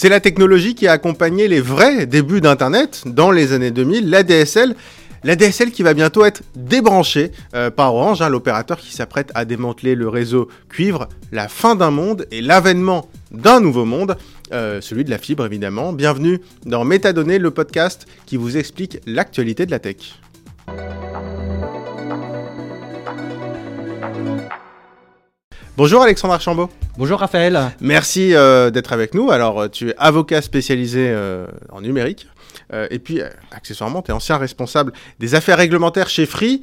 C'est la technologie qui a accompagné les vrais débuts d'Internet dans les années 2000, la DSL. La DSL qui va bientôt être débranchée euh, par Orange, hein, l'opérateur qui s'apprête à démanteler le réseau cuivre, la fin d'un monde et l'avènement d'un nouveau monde, euh, celui de la fibre évidemment. Bienvenue dans Métadonnées, le podcast qui vous explique l'actualité de la tech. Bonjour Alexandre Archambault. Bonjour Raphaël. Merci euh, d'être avec nous. Alors, euh, tu es avocat spécialisé euh, en numérique. et puis, accessoirement, tu es ancien responsable des affaires réglementaires chez Free.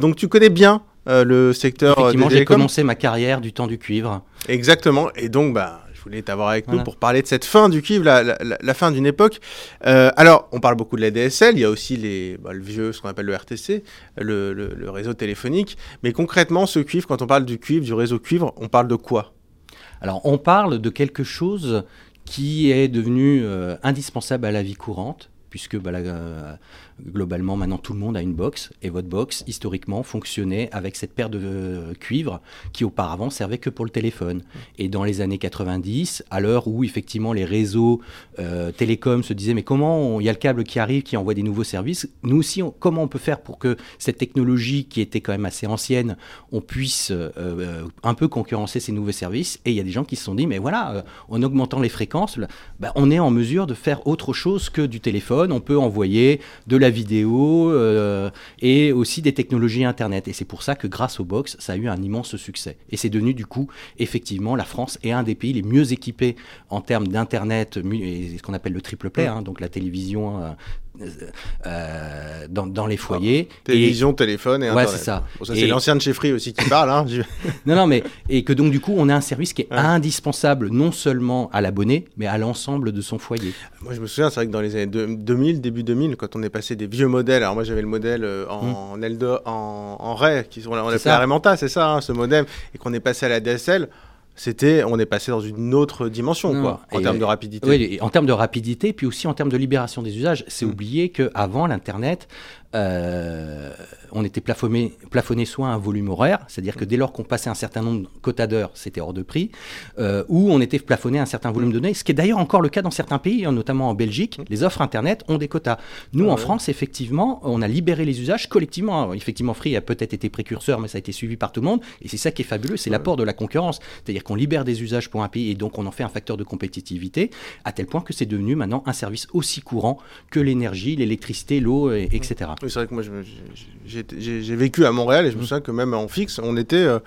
donc, tu connais bien le secteur. Effectivement, j'ai commencé ma carrière du temps du cuivre. Exactement. Et donc, bah, voulais t'avoir avec nous pour parler de cette fin du cuivre, la, fin d'une époque. Euh, alors, on parle beaucoup de la DSL, il y a aussi les, bah, le vieux, ce qu'on appelle le RTC, le, réseau téléphonique. Mais concrètement, ce cuivre, quand on parle du cuivre, du réseau cuivre, on parle de quoi? Alors, on parle de quelque chose qui est devenu euh, indispensable à la vie courante, puisque bah, euh, globalement maintenant tout le monde a une box et votre box historiquement fonctionnait avec cette paire de euh, cuivre qui auparavant servait que pour le téléphone. Et dans les années 90, à l'heure où effectivement les réseaux euh, télécoms se disaient mais comment il y a le câble qui arrive qui envoie des nouveaux services, nous aussi comment on peut faire pour que cette technologie qui était quand même assez ancienne, on puisse un peu concurrencer ces nouveaux services? Et il y a des gens qui se sont dit mais voilà en augmentant les fréquences, bah, on est en mesure de faire autre chose que du téléphone, on peut envoyer de la vidéo euh, et aussi des technologies Internet. Et c'est pour ça que grâce au box, ça a eu un immense succès. Et c'est devenu du coup, effectivement, la France est un des pays les mieux équipés en termes d'Internet, ce qu'on appelle le triple play, hein, donc la télévision, euh, euh, dans, les foyers. télévision, téléphone et Internet. c'est ça. c'est l'ancien de chez Free aussi qui parle. Hein, non, non, mais et que donc du coup, on a un service qui est indispensable non seulement à l'abonné, mais à l'ensemble de son foyer. Moi, je me souviens, c'est vrai que dans les années 2000, début 2000, quand on est passé des vieux modèles, alors moi j'avais le modèle euh, en, mmh. en, en, Ray, qui, on, on appelait Remanta, c'est ça, hein, ce modem, et qu'on est passé à la DSL c'était, on est passé dans une autre dimension, quoi, en termes de rapidité. Oui, en termes de rapidité, puis aussi en termes de libération des usages. C'est mmh. oublier qu'avant l'Internet, euh, on était plafonné, plafonné soit à un volume horaire, c'est-à-dire que dès lors qu'on passait un certain nombre de quotas d'heures, c'était hors de prix, euh, ou on était plafonné à un certain volume de données, ce qui est d'ailleurs encore le cas dans certains pays, notamment en Belgique, les offres Internet ont des quotas. Nous, ah en France, effectivement, on a libéré les usages collectivement. Effectivement, Free a peut-être été précurseur, mais ça a été suivi par tout le monde, et c'est ça qui est fabuleux, c'est l'apport de la concurrence. C'est-à-dire qu'on libère des usages pour un pays, et donc on en fait un facteur de compétitivité, à tel point que c'est devenu maintenant un service aussi courant que l'énergie, l'électricité, l'eau, etc c'est vrai que moi, j'ai vécu à Montréal et je me mmh. souviens que même en fixe, on était, euh,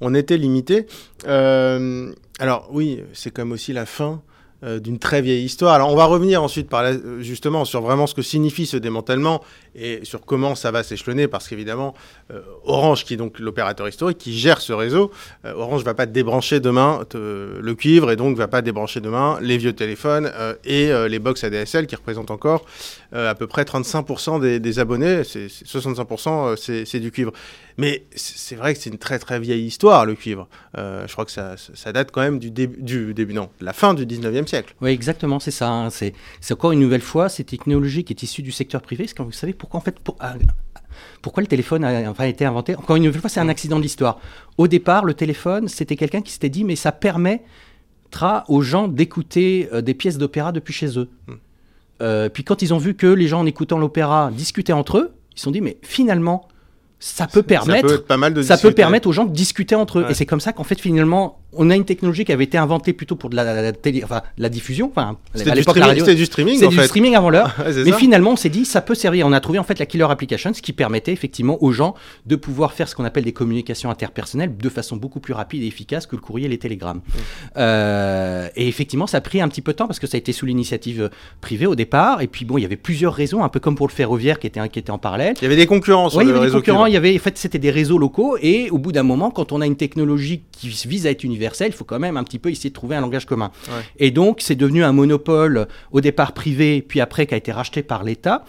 on était limité. Euh, alors oui, c'est quand même aussi la fin euh, d'une très vieille histoire. Alors on va revenir ensuite par justement sur vraiment ce que signifie ce démantèlement et sur comment ça va s'échelonner parce qu'évidemment euh, Orange qui est donc l'opérateur historique qui gère ce réseau, euh, Orange va pas débrancher demain le cuivre et donc va pas débrancher demain les vieux téléphones et les box ADSL qui représentent encore à peu près 35% des, abonnés, c'est 65% c'est du cuivre. Mais c'est vrai que c'est une très très vieille histoire le cuivre. je crois que ça, date quand même du début non, de la fin du 19e siècle. Oui, exactement, c'est ça. Hein. C'est encore une nouvelle fois cette technologie qui est issue du secteur privé. Parce que vous savez pourquoi en fait, ah, pourquoi le téléphone a enfin, été inventé? Encore une fois, c'est un accident de l'histoire. Au départ, le téléphone, c'était quelqu'un qui s'était dit, mais ça permettra aux gens d'écouter euh, des pièces d'opéra depuis chez eux. Hmm. Euh, puis quand ils ont vu que les gens en écoutant l'opéra discutaient entre eux, ils se sont dit, mais finalement, ça peut permettre, pas mal de ça peut permettre aux gens de discuter entre eux. Et c'est comme ça qu'en fait, finalement, on a une technologie qui avait été inventée plutôt pour de la, télé, enfin, la diffusion. Enfin, c'était du, streaming, du streaming. Du streaming avant l'heure. mais finalement, on s'est dit, ça peut servir. On a trouvé en fait la killer application, ce qui permettait effectivement aux gens de pouvoir faire ce qu'on appelle des communications interpersonnelles de façon beaucoup plus rapide et efficace que le courrier et les télégrammes. Euh, et effectivement, ça a pris un petit peu de temps parce que ça a été sous l'initiative privée au départ. Et puis bon, il y avait plusieurs raisons, un peu comme pour le ferroviaire qui était, qui était en parallèle. Il y avait des concurrents sur ouais, le il y avait réseau. Des concurrents, il y avait, en fait, c'était des réseaux locaux. Et au bout d'un moment, quand on a une technologie qui vise à être universelle, universel, il faut quand même un petit peu essayer de trouver un langage commun. Et donc, c'est devenu un monopole au départ privé, puis après qui a été racheté par l'État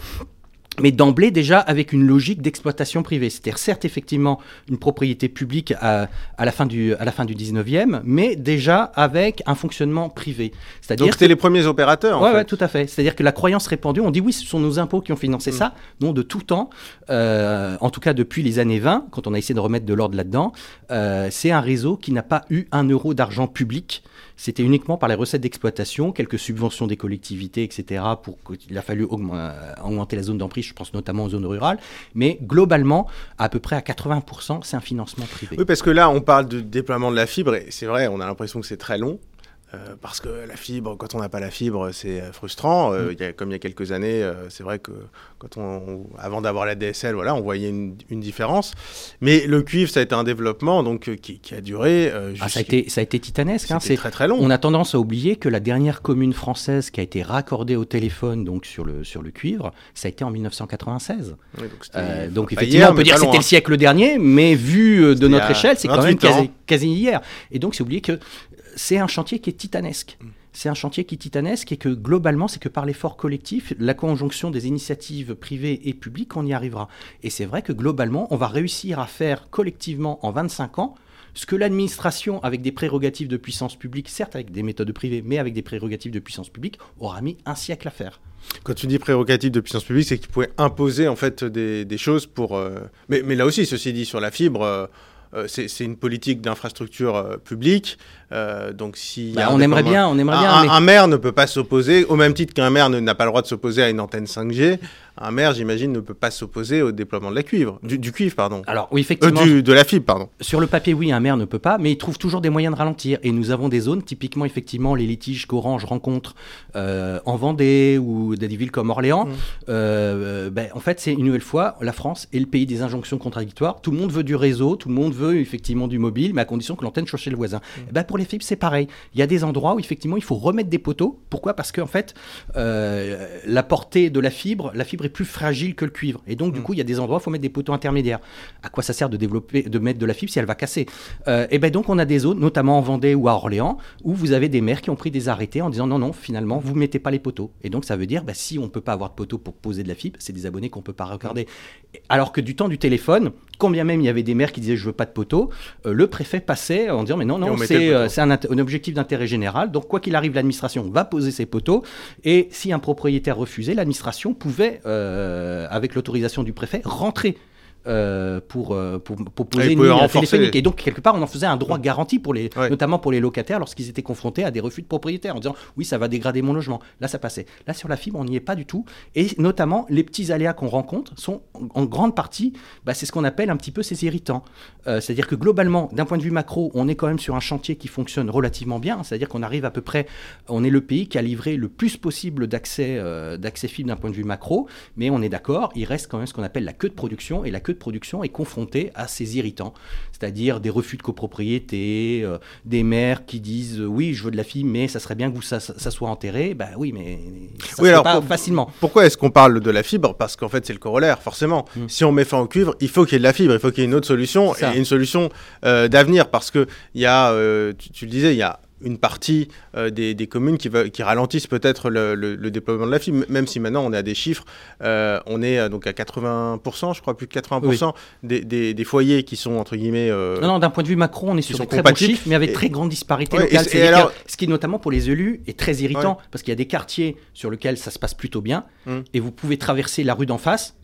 mais d'emblée déjà avec une logique d'exploitation privée. C'est-à-dire certes effectivement une propriété publique à, la, fin du, à la fin du 19e, mais déjà avec un fonctionnement privé. C'est-à-dire Donc c'était les premiers opérateurs Oui, ouais, tout à fait. C'est-à-dire que la croyance répandue, on dit oui, ce sont nos impôts qui ont financé mm. ça, non de tout temps, euh, en tout cas depuis les années 20, quand on a essayé de remettre de l'ordre là-dedans, euh, c'est un réseau qui n'a pas eu un euro d'argent public c'était uniquement par les recettes d'exploitation, quelques subventions des collectivités, etc. Pour qu'il a fallu euh, augmenter la zone d'emprise, je pense notamment aux zones rurales. Mais globalement, à peu près à 80%, c'est un financement privé. Oui, parce que là, on parle de déploiement de la fibre, et c'est vrai, on a l'impression que c'est très long. Euh, parce que la fibre, quand on n'a pas la fibre, c'est euh, frustrant. Euh, mm. y a, comme il y a quelques années, c'est vrai que quand on, avant d'avoir la DSL, voilà, on voyait une, différence. Mais le cuivre, ça a été un développement donc qui, a duré. Ah, ça a été, ça a été titanesque. Hein, c'est très très long. On a tendance à oublier que la dernière commune française qui a été raccordée au téléphone donc sur le sur le cuivre, ça a été en 1996. donc, effectivement, on peut dire que c'était le siècle dernier, mais vu de notre échelle, c'est quand même quasi, quasi, hier. Et donc, c'est oublier que c'est un chantier qui est titanesque. Mm. C'est un chantier qui est titanesque et que globalement, c'est que par l'effort collectif, la conjonction des initiatives privées et publiques, on y arrivera. Et c'est vrai que globalement, on va réussir à faire collectivement en 25 ans ce que l'administration, avec des prérogatives de puissance publique, certes avec des méthodes privées, mais avec des prérogatives de puissance publique, aura mis un siècle à faire. Quand tu dis prérogatives de puissance publique, c'est qu'ils pouvaient imposer en fait des, choses pour. Euh, mais, là aussi, ceci dit, sur la fibre. Euh, euh, c'est une politique d'infrastructure publique. Euh, donc si bah, on aimerait bien, on aimerait bien. Un, maire ne peut pas s'opposer, au même titre qu'un maire n'a pas le droit de s'opposer à une antenne 5G. Un maire, j'imagine, ne peut pas s'opposer au déploiement de la cuivre, du, cuivre, pardon. Alors oui, effectivement. Euh, de la fibre, pardon. Sur le papier, oui, un maire ne peut pas, mais il trouve toujours des moyens de ralentir. Et nous avons des zones, typiquement, effectivement, les litiges qu'Orange rencontre euh, en Vendée ou dans des villes comme Orléans. Mmh. Ben, en fait, c'est une nouvelle fois la France est le pays des injonctions contradictoires. Tout le monde veut du réseau, tout le monde veut effectivement du mobile, mais à condition que l'antenne soit chez le voisin. Mmh. Eh ben, pour les fibres, c'est pareil. Il y a des endroits où effectivement il faut remettre des poteaux. Pourquoi? Parce qu'en fait, euh, la portée de la fibre, la fibre est plus fragile que le cuivre. Et donc, du mm. coup, il y a des endroits où il faut mettre des poteaux intermédiaires. À quoi ça sert de développer, de mettre de la fibre si elle va casser? Euh, Et bien donc, on a des zones, notamment en Vendée ou à Orléans, où vous avez des maires qui ont pris des arrêtés en disant non, non, finalement, vous mettez pas les poteaux. Et donc, ça veut dire, bah, si on peut pas avoir de poteaux pour poser de la fibre, c'est des abonnés qu'on peut pas regarder. Alors que du temps du téléphone, combien même il y avait des maires qui disaient je veux pas de poteaux, euh, le préfet passait en disant mais non, non, c'est un, un objectif d'intérêt général. Donc, quoi qu'il arrive, l'administration va poser ses poteaux. Et si un propriétaire refusait, l'administration pouvait, euh, avec l'autorisation du préfet, rentrer euh, pour, euh, pour, pour, poser une ligne téléphonique. Et donc, quelque part, on en faisait un droit garanti, pour les, notamment pour les locataires, lorsqu'ils étaient confrontés à des refus de propriétaires, en disant oui, ça va dégrader mon logement. Là, ça passait. Là, sur la fibre, on n'y est pas du tout. Et notamment, les petits aléas qu'on rencontre sont en grande partie, bah, c'est ce qu'on appelle un petit peu ces irritants. Euh, c'est-à-dire que globalement, d'un point de vue macro, on est quand même sur un chantier qui fonctionne relativement bien. C'est-à-dire qu'on arrive à peu près, on est le pays qui a livré le plus possible d'accès d'accès fibre d'un point de vue macro, mais on est d'accord, il reste quand même ce qu'on appelle la queue de production. Et la queue de production est confrontée à ces irritants, c'est-à-dire des refus de copropriété, euh, des maires qui disent euh, oui, je veux de la fille, mais ça serait bien que ça, ça soit enterré. Ben oui, mais ça oui, alors, pas facilement. Pourquoi est-ce qu'on parle de la fibre? Parce qu'en fait, c'est le corollaire, forcément. Hmm. Si on met fin au cuivre, il faut qu'il y ait de la fibre, il faut qu'il y ait une autre solution, et une solution euh, d'avenir, parce que il y a, tu, le disais, il y a une partie euh, des, communes qui, qui ralentissent peut-être le, déploiement de la fibre, même si maintenant on est à des chiffres, euh, on est euh, donc à 80%, je crois plus de 80% des, foyers qui sont entre guillemets... non, non, d'un point de vue macro, on est sur des très bons chiffres, mais avec très grande disparité locale. ce qui notamment pour les élus est très irritant, parce qu'il y a des quartiers sur lesquels ça se passe plutôt bien, hum. et vous pouvez traverser la rue d'en face,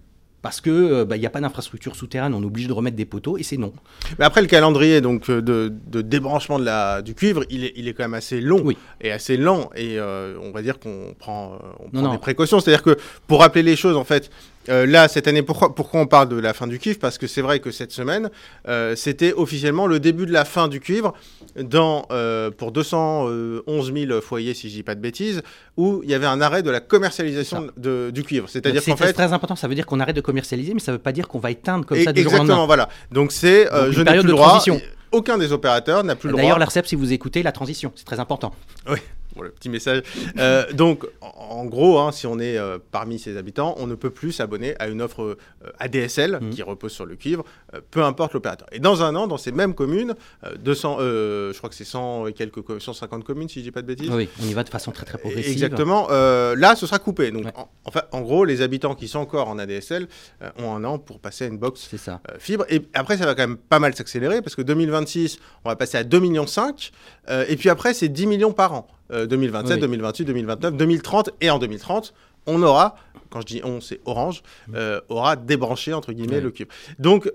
parce que euh, bah, il n'y a pas d'infrastructure souterraine, on est obligé de remettre des poteaux et c'est non. Mais après le calendrier donc euh, de, débranchement de la, du cuivre, il est, il est quand même assez long et assez lent et euh, on va dire qu'on prend, on prend des précautions. C'est-à-dire que pour rappeler les choses en fait, euh, là, cette année, pourquoi, pourquoi on parle de la fin du cuivre? Parce que c'est vrai que cette semaine, euh, c'était officiellement le début de la fin du cuivre dans, euh, pour 211 000 foyers, si je dis pas de bêtises, où il y avait un arrêt de la commercialisation de, du cuivre. C'est-à-dire qu'en fait... C'est très important, ça veut dire qu'on arrête de commercialiser, mais ça ne veut pas dire qu'on va éteindre comme ça du jour au voilà. Donc c'est, je n'ai plus le droit... Aucun des opérateurs n'a plus le droit... D'ailleurs, l'ARCEP, si vous écoutez, la transition, c'est très important. Oui. Le petit message. Euh, donc, en, gros, hein, si on est euh, parmi ces habitants, on ne peut plus s'abonner à une offre euh, ADSL Mhm. qui repose sur le cuivre, peu importe l'opérateur. Et dans un an, dans ces mêmes communes, euh, 200, euh, je crois que c'est 100 et quelques, co- 150 communes, si je dis pas de bêtises. Oui, on y va de façon très très progressive. Exactement. Là, ce sera coupé. Donc, Ouais. en, gros, les habitants qui sont encore en ADSL ont un an pour passer à une box ça. fibre. Et après, ça va quand même pas mal s'accélérer parce que 2026, on va passer à 2,5 millions. et puis après, c'est 10 millions par an. Euh, 2027, Oui. 2028, 2029, 2030. Et en 2030, on aura, quand je dis on, c'est Orange, euh, aura débranché, entre guillemets, Oui. le cube. Donc,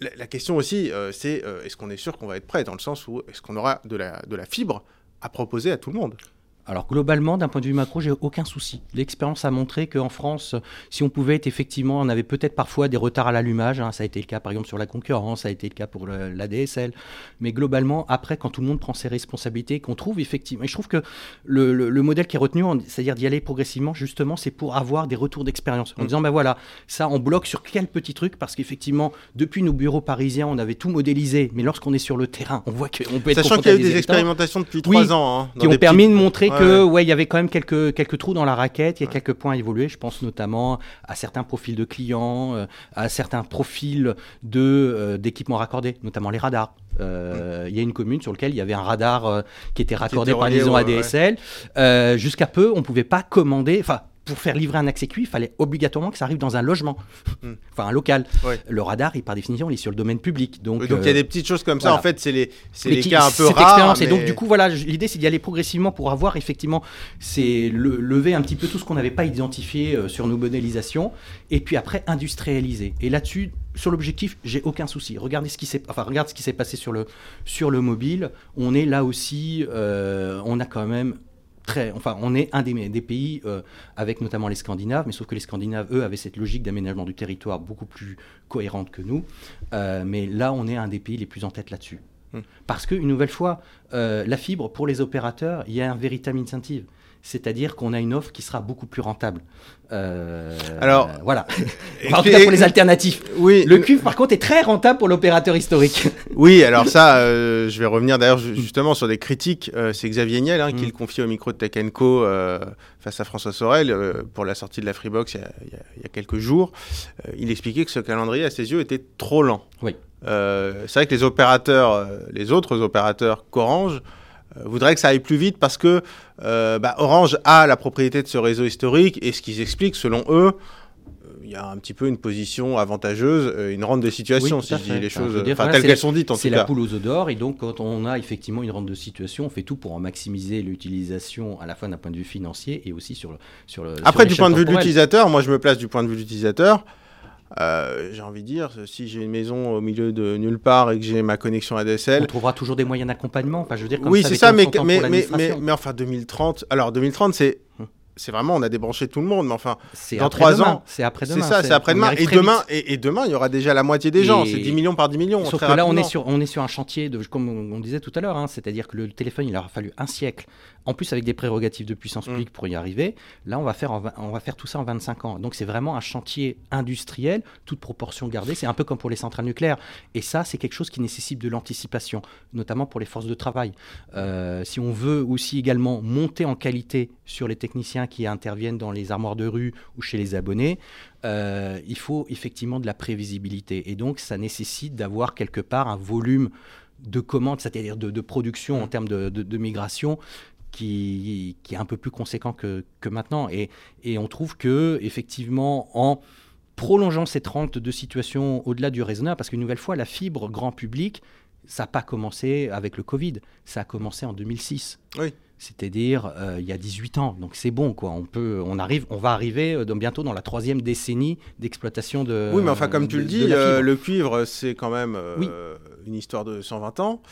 la, la question aussi, euh, c'est euh, est-ce qu'on est sûr qu'on va être prêt dans le sens où est-ce qu'on aura de la, de la fibre à proposer à tout le monde? Alors globalement, d'un point de vue macro, j'ai aucun souci. L'expérience a montré qu'en France, si on pouvait être effectivement, on avait peut-être parfois des retards à l'allumage. hein, ça a été le cas par exemple sur la concurrence, ça a été le cas pour le- la DSL. Mais globalement, après, quand tout le monde prend ses responsabilités, qu'on trouve effectivement, et je trouve que le, le- le modèle qui est retenu, en- c'est-à-dire d'y aller progressivement, justement, c'est pour avoir des retours d'expérience. En Mm. disant, ben voilà, ça on bloque sur quel petit truc, parce qu'effectivement, depuis nos bureaux parisiens, on avait tout modélisé, mais lorsqu'on est sur le terrain, on voit qu'on peut être Sachant qu'il y a eu des expérimentations depuis trois ans. hein, qui ont permis de montrer que ouais. il y avait quand même quelques, quelques trous dans la raquette, il y a quelques points à évoluer. Je pense notamment à certains profils de clients, euh, à certains profils de euh, d'équipements raccordés, notamment les radars. Euh, Il y a une commune sur laquelle il y avait un radar qui était raccordé était par liaison ouais. ADSL. Jusqu'à peu, on pouvait pas commander. Enfin, pour faire livrer un accès cuit, il fallait obligatoirement que ça arrive dans un logement, Hmm. enfin un local. Ouais. Le radar, il, par définition, il est sur le domaine public. Donc, il y a euh, des petites choses comme ça. En fait, c'est les, c'est mais les qui- cas un peu cette rares. expérience. Et donc, mais- du coup, voilà, l'idée, c'est d'y aller progressivement pour avoir effectivement, c'est le- lever un petit peu tout ce qu'on n'avait pas identifié euh, sur nos modélisations, et puis après industrialiser. Et là-dessus, sur l'objectif, j'ai aucun souci. Regardez ce qui s'est, enfin, regarde ce qui s'est passé sur le sur le mobile. On est là aussi, euh, on a quand même très, enfin, on est un des, des pays euh, avec notamment les Scandinaves, mais sauf que les Scandinaves, eux, avaient cette logique d'aménagement du territoire beaucoup plus cohérente que nous. Euh, mais là, on est un des pays les plus en tête là-dessus. Hmm. Parce que, une nouvelle fois, euh, la fibre, pour les opérateurs, il y a un véritable incentive. C'est-à-dire qu'on a une offre qui sera beaucoup plus rentable. Euh, Alors, euh, voilà. Enfin, en tout cas, pour les alternatifs. Oui, Le cuivre, par contre, est très rentable pour l'opérateur historique. oui, alors ça, euh, je vais revenir d'ailleurs ju- justement sur des critiques. Euh, c'est Xavier Niel hein, qui Mm. le confie au micro de Tech Co euh, face à François Sorel euh, pour la sortie de la Freebox il y a, il y a- il y a quelques jours. Euh, il expliquait que ce calendrier, à ses yeux, était trop lent. Oui. Euh, c'est vrai que les opérateurs, euh, les autres opérateurs qu'Orange euh, voudraient que ça aille plus vite parce que euh, bah, Orange a la propriété de ce réseau historique et ce qu'ils expliquent, selon eux, euh, il y a un petit peu une position avantageuse, une rente de situation, Oui, si je dis les choses enfin, telles qu'elles sont dites en C'est la poule aux œufs d'or. Et donc, quand on a effectivement une rente de situation, on fait tout pour en maximiser l'utilisation à la fois d'un point de vue financier et aussi sur le. Sur le sur Après, du point de vue de l'utilisateur, moi je me place du point de vue de l'utilisateur. Euh, j'ai envie de dire, si j'ai une maison au milieu de nulle part et que j'ai ma connexion On ADSL, trouvera toujours des moyens d'accompagnement. Enfin, je veux dire, comme oui, ça, c'est ça, mais, mais, mais, mais, mais enfin 2030, alors 2030, c'est. C'est vraiment, on a débranché tout le monde, mais enfin, C'est dans trois ans, c'est après c'est demain. ça, c'est on après-demain. y arrive Et demain, et, et demain, il y aura déjà la moitié des gens. C'est 10 millions par 10 millions. Sauf que là, on est, sur, on est sur un chantier, de, comme on, on disait tout à l'heure, hein, c'est-à-dire que le téléphone, il aura fallu un siècle, en plus avec des prérogatives de puissance Mm. publique pour y arriver. Là, on va, faire en vingt- on va faire tout ça en 25 ans. Donc, c'est vraiment un chantier industriel, toute proportion gardée. C'est un peu comme pour les centrales nucléaires. Et ça, c'est quelque chose qui nécessite de l'anticipation, notamment pour les forces de travail. Euh, si on veut aussi également monter en qualité sur les techniciens qui interviennent dans les armoires de rue ou chez les abonnés, euh, il faut effectivement de la prévisibilité. Et donc, ça nécessite d'avoir quelque part un volume de commandes, c'est-à-dire de, de production en termes de, de- de migration, qui, est un peu plus conséquent que, maintenant. Et, et on trouve que, effectivement, en prolongeant cette rente de situation au-delà du raisonnable, parce qu'une nouvelle fois, la fibre grand public, ça n'a pas commencé avec le Covid, ça a commencé en 2006. Oui. C'est-à-dire euh, il y a 18 ans. Donc c'est bon, quoi. On, peut, on, arrive, on va arriver euh, bientôt dans la troisième décennie d'exploitation de. Oui, mais enfin, comme tu de- le dis, euh, le cuivre, c'est quand même Oui. une histoire de 120 ans.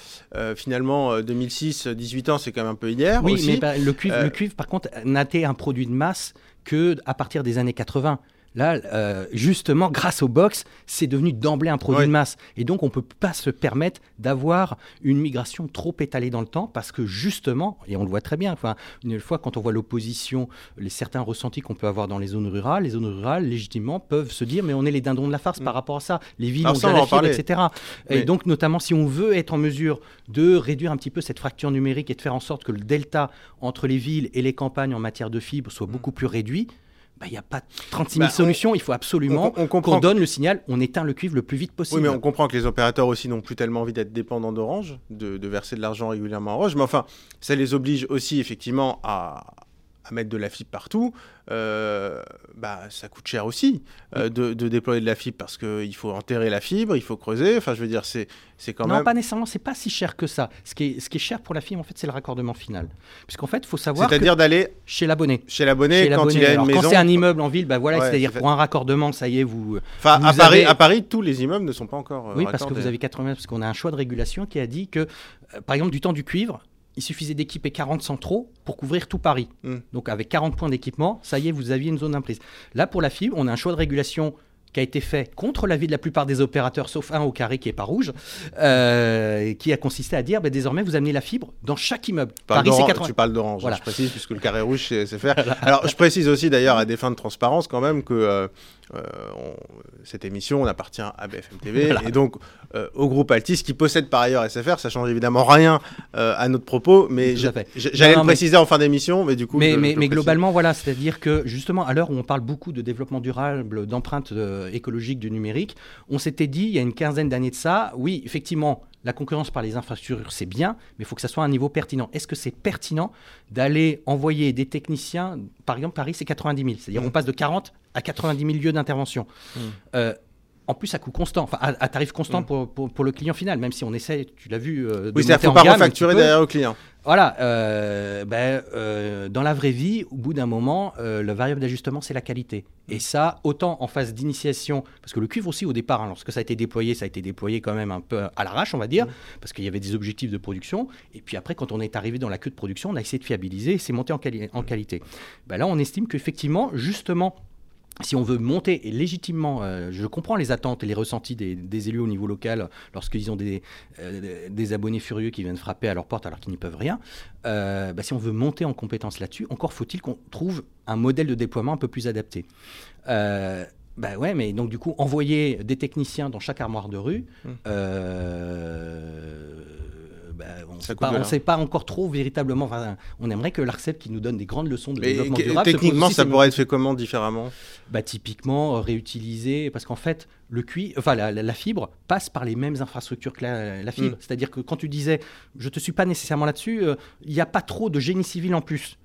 Finalement, euh, 2006, 18 ans, c'est quand même un peu hier Oui, aussi. mais bah, le, cuivre, le cuivre, par contre, n'a été un produit de masse que à partir des années 80. Là, euh, justement, grâce aux box, c'est devenu d'emblée un produit Ouais. de masse. Et donc, on ne peut pas se permettre d'avoir une migration trop étalée dans le temps parce que justement, et on le voit très bien, enfin, une fois quand on voit l'opposition, les certains ressentis qu'on peut avoir dans les zones rurales, les zones rurales, légitimement, peuvent se dire mais on est les dindons de la farce Mm. par rapport à ça. Les villes ont la fibre, etc. Et donc, notamment, si on veut être en mesure de réduire un petit peu cette fracture numérique et de faire en sorte que le delta entre les villes et les campagnes en matière de fibre soit beaucoup plus réduit, bah, il n'y a pas 36 000 Mm. Bah, on- solutions. Il faut absolument on, on comprend qu'on donne le signal, on éteint le cuivre le plus vite possible. Oui, mais on comprend que les opérateurs aussi n'ont plus tellement envie d'être dépendants d'Orange, de, de verser de l'argent régulièrement à Orange. Mais enfin, ça les oblige aussi effectivement à, à mettre de la fibre partout. Euh, bah, ça coûte cher aussi euh, de, de déployer de la fibre parce qu'il faut enterrer la fibre, il faut creuser. Enfin, je veux dire, c'est c'est quand non, même. pas nécessairement, c'est pas si cher que ça. Ce qui est, ce qui est cher pour la fibre, en fait, c'est le raccordement final. Puisqu'en fait, il faut savoir C'est-à-dire d'aller chez l'abonné. chez l'abonné quand il l'abonné. a une Alors, maison. Quand c'est un immeuble en ville, bah voilà, Ouais, c'est-à-dire c'est pour un raccordement, ça y est, vous. Enfin, à Paris, avez- à Paris, tous les immeubles ne sont pas encore. euh, oui, parce que vous avez 80, parce qu'on a un choix de régulation qui a dit que, par exemple, du temps du cuivre, il suffisait d'équiper 40 centraux pour couvrir tout Paris. Hmm. Donc avec 40 points d'équipement, ça y est, vous aviez une zone imprise. Là, pour la fibre, on a un choix de régulation qui a été fait contre l'avis de la plupart des opérateurs, sauf un au carré qui est pas rouge, euh, qui a consisté à dire bah, désormais vous amenez la fibre dans chaque immeuble. Tu Paris, c'est d'Orange- 80. Tu parles d'Orange, Voilà. je précise, puisque le carré rouge, c'est faire. Alors, je précise aussi, d'ailleurs, à des fins de transparence, quand même, que euh, euh, on- cette émission, on appartient à BFM TV, Voilà. et donc euh, au groupe Altis, qui possède par ailleurs SFR. Ça change évidemment rien à notre propos, mais j'allais le mais- préciser en fin d'émission, mais du coup. Mais, je- mais, globalement, voilà, c'est-à-dire que justement, à l'heure où on parle beaucoup de développement durable, d'empreinte écologique du numérique, on s'était dit, il y a une quinzaine d'années de ça, oui, effectivement, la concurrence par les infrastructures, c'est bien, mais il faut que ça soit à un niveau pertinent. Est-ce que c'est pertinent d'aller envoyer des techniciens, par exemple, Paris, c'est 90 000, c'est-à-dire Mm. on passe de 40 à 90 000 lieux d'intervention. Mm. Euh, en plus, à coût constant, enfin à, à tarif constant Mm. pour, pour, pour le client final, même si on essaie, tu l'as vu, euh, de Oui, monter en pas gamme refacturer derrière au client. Voilà, euh, ben, euh, dans la vraie vie, au bout d'un moment, euh, le variable d'ajustement, c'est la qualité. Et ça, autant en phase d'initiation, parce que le cuivre aussi au départ, hein, lorsque ça a été déployé, ça a été déployé quand même un peu à l'arrache, on va dire, parce qu'il y avait des objectifs de production. Et puis après, quand on est arrivé dans la queue de production, on a essayé de fiabiliser et c'est monté en, quali- en qualité. Ben là, on estime qu'effectivement, justement, si on veut monter et légitimement, euh, je comprends les attentes et les ressentis des, des élus au niveau local lorsqu'ils ont des, euh, des abonnés furieux qui viennent frapper à leur porte alors qu'ils n'y peuvent rien. Euh, bah, si on veut monter en compétence là-dessus, encore faut-il qu'on trouve un modèle de déploiement un peu plus adapté. Bah ouais, mais donc du coup, envoyer des techniciens dans chaque armoire de rue, Mm. Bah, on ne sait pas encore trop véritablement. enfin, on aimerait que l'ARCEP qui nous donne des grandes leçons de Mais développement durable. techniquement, ça pourrait être fait comment différemment? Bah, typiquement euh, réutiliser parce qu'en fait le cuir, enfin la, la- la fibre passe par les mêmes infrastructures que la, la fibre. Mm. C'est-à-dire que quand tu disais, je te suis pas nécessairement là-dessus, euh, il n'y a pas trop de génie civil en plus.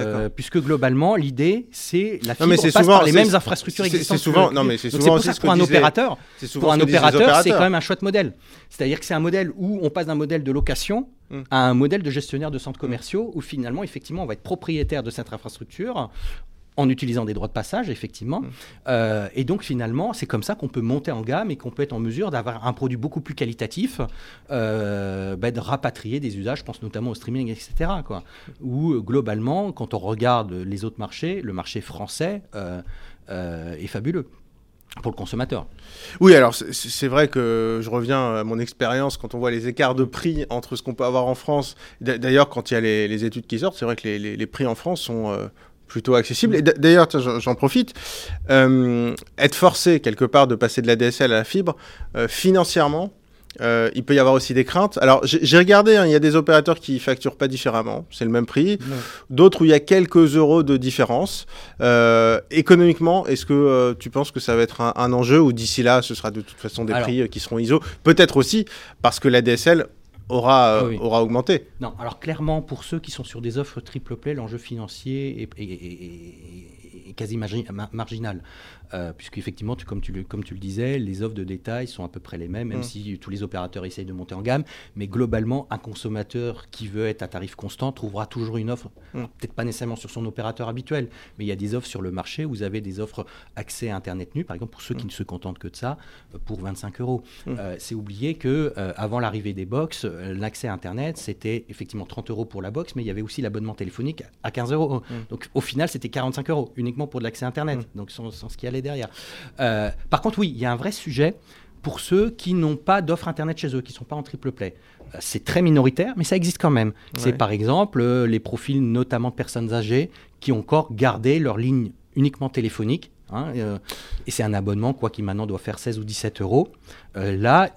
Euh, puisque globalement, l'idée, c'est la Non, fibre mais c'est passe souvent- par les c'est- mêmes infrastructures c'est- c'est existantes. que souvent- non, mais c'est souvent pour aussi ça que pour un opérateur, C'est pour un opérateur, c'est quand même un chouette modèle. C'est-à-dire que c'est un modèle où on passe d'un modèle de location Mm. à un modèle de gestionnaire de centres commerciaux où finalement, effectivement, on va être propriétaire de cette infrastructure en utilisant des droits de passage, effectivement. Mm. Euh, et donc, finalement, c'est comme ça qu'on peut monter en gamme et qu'on peut être en mesure d'avoir un produit beaucoup plus qualitatif, euh, bah, de rapatrier des usages, je pense notamment au streaming, etc. Quoi. Où, euh, globalement, quand on regarde les autres marchés, le marché français euh, est fabuleux pour le consommateur. Oui, alors c'est- vrai que je reviens à mon expérience quand on voit les écarts de prix entre ce qu'on peut avoir en France. D'a- D'ailleurs, quand il y a les, les études qui sortent, c'est vrai que les, les- les prix en France sont euh, plutôt accessibles. Et d'a- d'ailleurs, j'en profite, euh, être forcé quelque part de passer de la DSL à la fibre, euh, financièrement, euh, il peut y avoir aussi des craintes. Alors, j'ai regardé, hein, il y a des opérateurs qui facturent pas différemment, c'est le même prix. D'autres où il y a quelques euros de différence. Euh, économiquement, est-ce que euh, tu penses que ça va être un, un enjeu ou d'ici là, ce sera de toute façon des Alors- prix qui seront ISO? Peut-être aussi parce que la DSL aura, euh, Oui, oui. aura augmenté. Non, alors clairement, pour ceux qui sont sur des offres triple play, l'enjeu financier est, est- est- est- est quasi margi- ma- marginal. Euh, Puisqu'effectivement, comme, tu le, comme tu le disais, les offres de détail sont à peu près les mêmes, même Mm. si tous les opérateurs essayent de monter en gamme. Mais globalement, un consommateur qui veut être à tarif constant trouvera toujours une offre, Mm. peut-être pas nécessairement sur son opérateur habituel, mais il y a des offres sur le marché. Vous avez des offres accès à Internet nu, par exemple, pour ceux qui Mm. ne se contentent que de ça, euh, pour 25 euros. Euh, C'est oublier que euh, avant l'arrivée des box, l'accès à Internet, c'était effectivement 30 euros pour la box, mais il y avait aussi l'abonnement téléphonique à 15 euros. Donc au final, c'était 45 euros uniquement pour de l'accès Internet, donc sans, sans ce qui derrière. Euh, par contre, oui, il y a un vrai sujet pour ceux qui n'ont pas d'offre Internet chez eux, qui ne sont pas en triple play. Euh, C'est très minoritaire, mais ça existe quand même. C'est par exemple euh, les profils notamment de personnes âgées qui ont encore gardé leur ligne uniquement téléphonique. hein, euh, et c'est un abonnement, quoi, qui maintenant doit faire 16 ou 17 euros. Euh, là,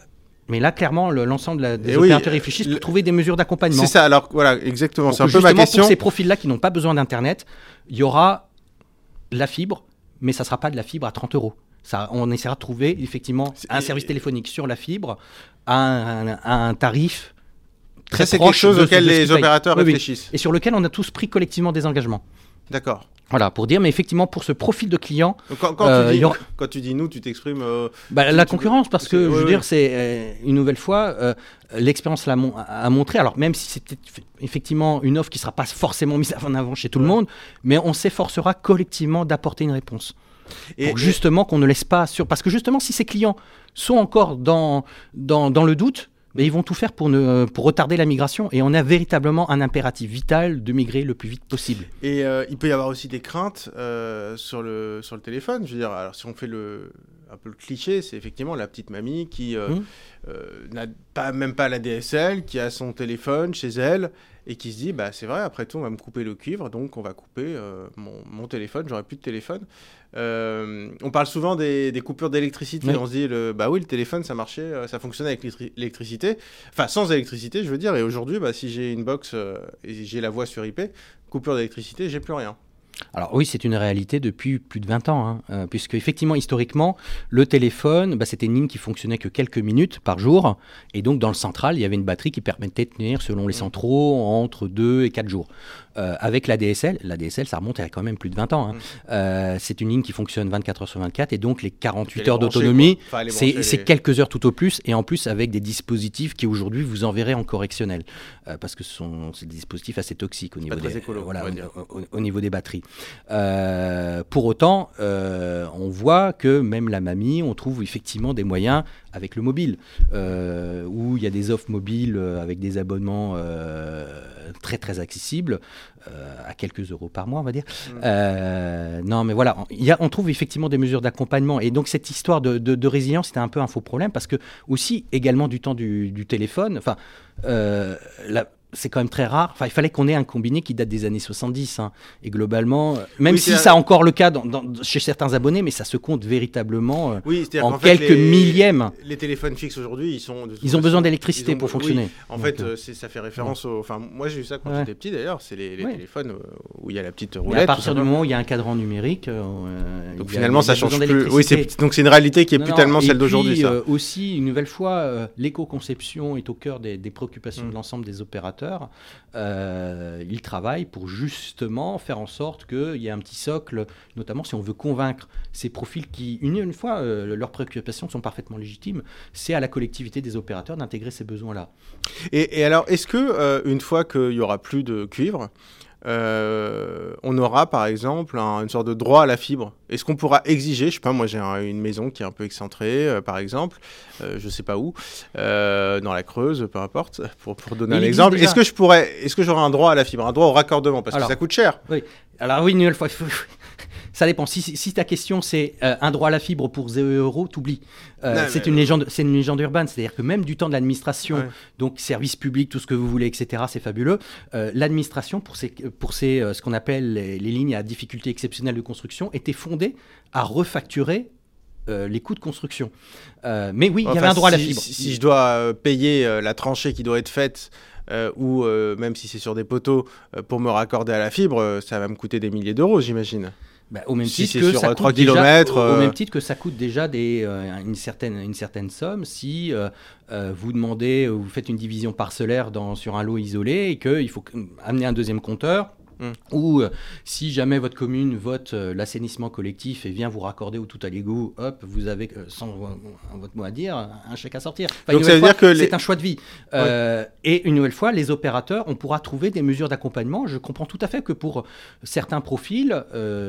mais là, clairement, le- l'ensemble la- des Et oui, opérateurs réfléchissent le- pour trouver des mesures d'accompagnement. C'est ça, alors voilà, exactement. C'est un peu ma question. Pour ces profils-là qui n'ont pas besoin d'Internet, il y aura la fibre, mais ça ne sera pas de la fibre à 30 euros. Ça, on essaiera de trouver effectivement un service téléphonique sur la fibre à un, un- à un tarif très Ça, c'est quelque chose auquel les opérateurs Oui, oui. réfléchissent. Et sur lequel on a tous pris collectivement des engagements. D'accord. Voilà, pour dire, mais effectivement, pour ce profil de client, Quand, quand Euh, tu dis, quand tu dis nous, tu t'exprimes. euh, bah, la concurrence, parce que je veux dire, c'est euh, une nouvelle fois, l'expérience l'a mon- a montré. Alors, même si c'est effectivement une offre qui ne sera pas forcément mise en avant chez tout le monde, mais on s'efforcera collectivement d'apporter une réponse. et- pour justement qu'on ne laisse pas sur. Parce que justement, si ces clients sont encore dans, dans, dans le doute, mais ils vont tout faire pour, ne, pour retarder la migration. Et on a véritablement un impératif vital de migrer le plus vite possible. Et euh, il peut y avoir aussi des craintes euh, sur, le, sur le téléphone. Je veux dire, alors si on fait le, un peu le cliché, c'est effectivement la petite mamie qui euh, Mhm. euh, n'a pas, même pas la DSL, qui a son téléphone chez elle et qui se dit bah c'est vrai, après tout, on va me couper le cuivre, donc on va couper euh, mon, mon téléphone, j'aurai plus de téléphone. On parle souvent des, des coupures d'électricité. Oui. On se dit le, bah oui, le téléphone ça marchait, ça fonctionnait avec l'électri- l'électricité, enfin sans électricité, je veux dire. Et aujourd'hui, bah, si j'ai une box et j'ai la voix sur IP, coupure d'électricité, j'ai plus rien. Alors oui, c'est une réalité depuis plus de 20 ans, hein, euh, puisque effectivement, historiquement, le téléphone, bah, c'était une ligne qui fonctionnait que quelques minutes par jour, et donc dans le central, il y avait une batterie qui permettait de tenir, selon les centraux, entre 2 et 4 jours. Euh, avec la DSL, la DSL, ça remonte à quand même plus de 20 ans. hein. Mm. Euh, c'est une ligne qui fonctionne 24 heures sur 24, et donc les 48 Elle est heures d'autonomie. Enfin, c'est les- quelques heures tout au plus, et en plus avec des dispositifs qui aujourd'hui vous enverrez en correctionnel, euh, parce que ce sont c'est des dispositifs assez toxiques au niveau, des, écolo, voilà, au- dire. au, au niveau des batteries. Pour autant, on voit que même la mamie, on trouve effectivement des moyens avec le mobile, euh, où il y a des offres mobiles euh, avec des abonnements euh, très très accessibles, euh, à quelques euros par mois, on va dire. Mm. Non, mais voilà, il y a, on trouve effectivement des mesures d'accompagnement. Et donc cette histoire de, de- de résilience, c'était un peu un faux problème, parce que aussi également du temps du, du téléphone, enfin, la- c'est quand même très rare. Enfin, il fallait qu'on ait un combiné qui date des années 70. hein. Et globalement, euh, même Oui, si c'est- ça a encore le cas dans- dans- chez certains abonnés, mais ça se compte véritablement euh, Oui, en fait, quelques les- millièmes. Les téléphones fixes aujourd'hui, ils sont. Ils ont besoin d'électricité pour oui, fonctionner. En Donc, fait, euh, ça fait référence au. Enfin, moi j'ai eu ça quand Ouais. j'étais petit d'ailleurs. C'est les, les Ouais. téléphones où il y a la petite roulette. à partir du moment où il y a un cadran numérique, euh, Donc finalement, a ça change plus. Oui, donc c'est une réalité qui est Non, plus non, tellement celle d'aujourd'hui. aussi, une nouvelle fois, l'éco-conception est au cœur des, des préoccupations Mm. de l'ensemble des opérateurs. Euh, ils travaillent pour justement faire en sorte qu'il y ait un petit socle, notamment si on veut convaincre ces profils qui, une, une fois, euh, leurs préoccupations sont parfaitement légitimes, c'est à la collectivité des opérateurs d'intégrer ces besoins-là. Et, alors, est-ce que euh, une fois qu'il y aura plus de cuivre, euh, on aura par exemple un- une sorte de droit à la fibre Est-ce qu'on pourra exiger, je sais pas, moi j'ai un- une maison qui est un peu excentrée, euh, par exemple, euh, je sais pas où, dans la Creuse, peu importe, pour, pour donner Mais un exemple. déjà. Est-ce que je pourrais, est-ce que j'aurai un droit à la fibre, un droit au raccordement, parce Alors, que ça coûte cher? Alors oui, une nouvelle fois, il faut- ça dépend. Si, ta question c'est euh, un droit à la fibre pour 0 euros, t'oublies. Euh, c'est une légende, c'est une légende urbaine. C'est-à-dire que même du temps de l'administration, Ouais. donc service public, tout ce que vous voulez, etc., c'est fabuleux. Euh, l'administration pour ces, pour ces, ce qu'on appelle les, les lignes à difficulté exceptionnelle de construction était fondée à refacturer euh, les coûts de construction. Euh, mais oui, il y avait un droit à la fibre. Si, si je dois euh, payer la tranchée qui doit être faite, ou même si c'est sur des poteaux, pour me raccorder à la fibre, ça va me coûter des milliers d'euros, j'imagine. Bah, au même Si titre que sur, ça coûte 3 déjà- kilomètres, au- au même titre que ça coûte déjà des, euh, une, certaine, une certaine somme si euh, euh, vous demandez, vous faites une division parcellaire dans, sur un lot isolé et qu'il faut amener un deuxième compteur. Mm. Ou euh, si jamais votre commune vote euh, l'assainissement collectif et vient vous raccorder au tout à l'égout, hop, vous avez, euh, sans vo- votre mot à dire, un chèque à sortir. Enfin, Donc ça veut dire que les- c'est un choix de vie. Et une nouvelle fois, les opérateurs, on pourra trouver des mesures d'accompagnement. Je comprends tout à fait que pour certains profils,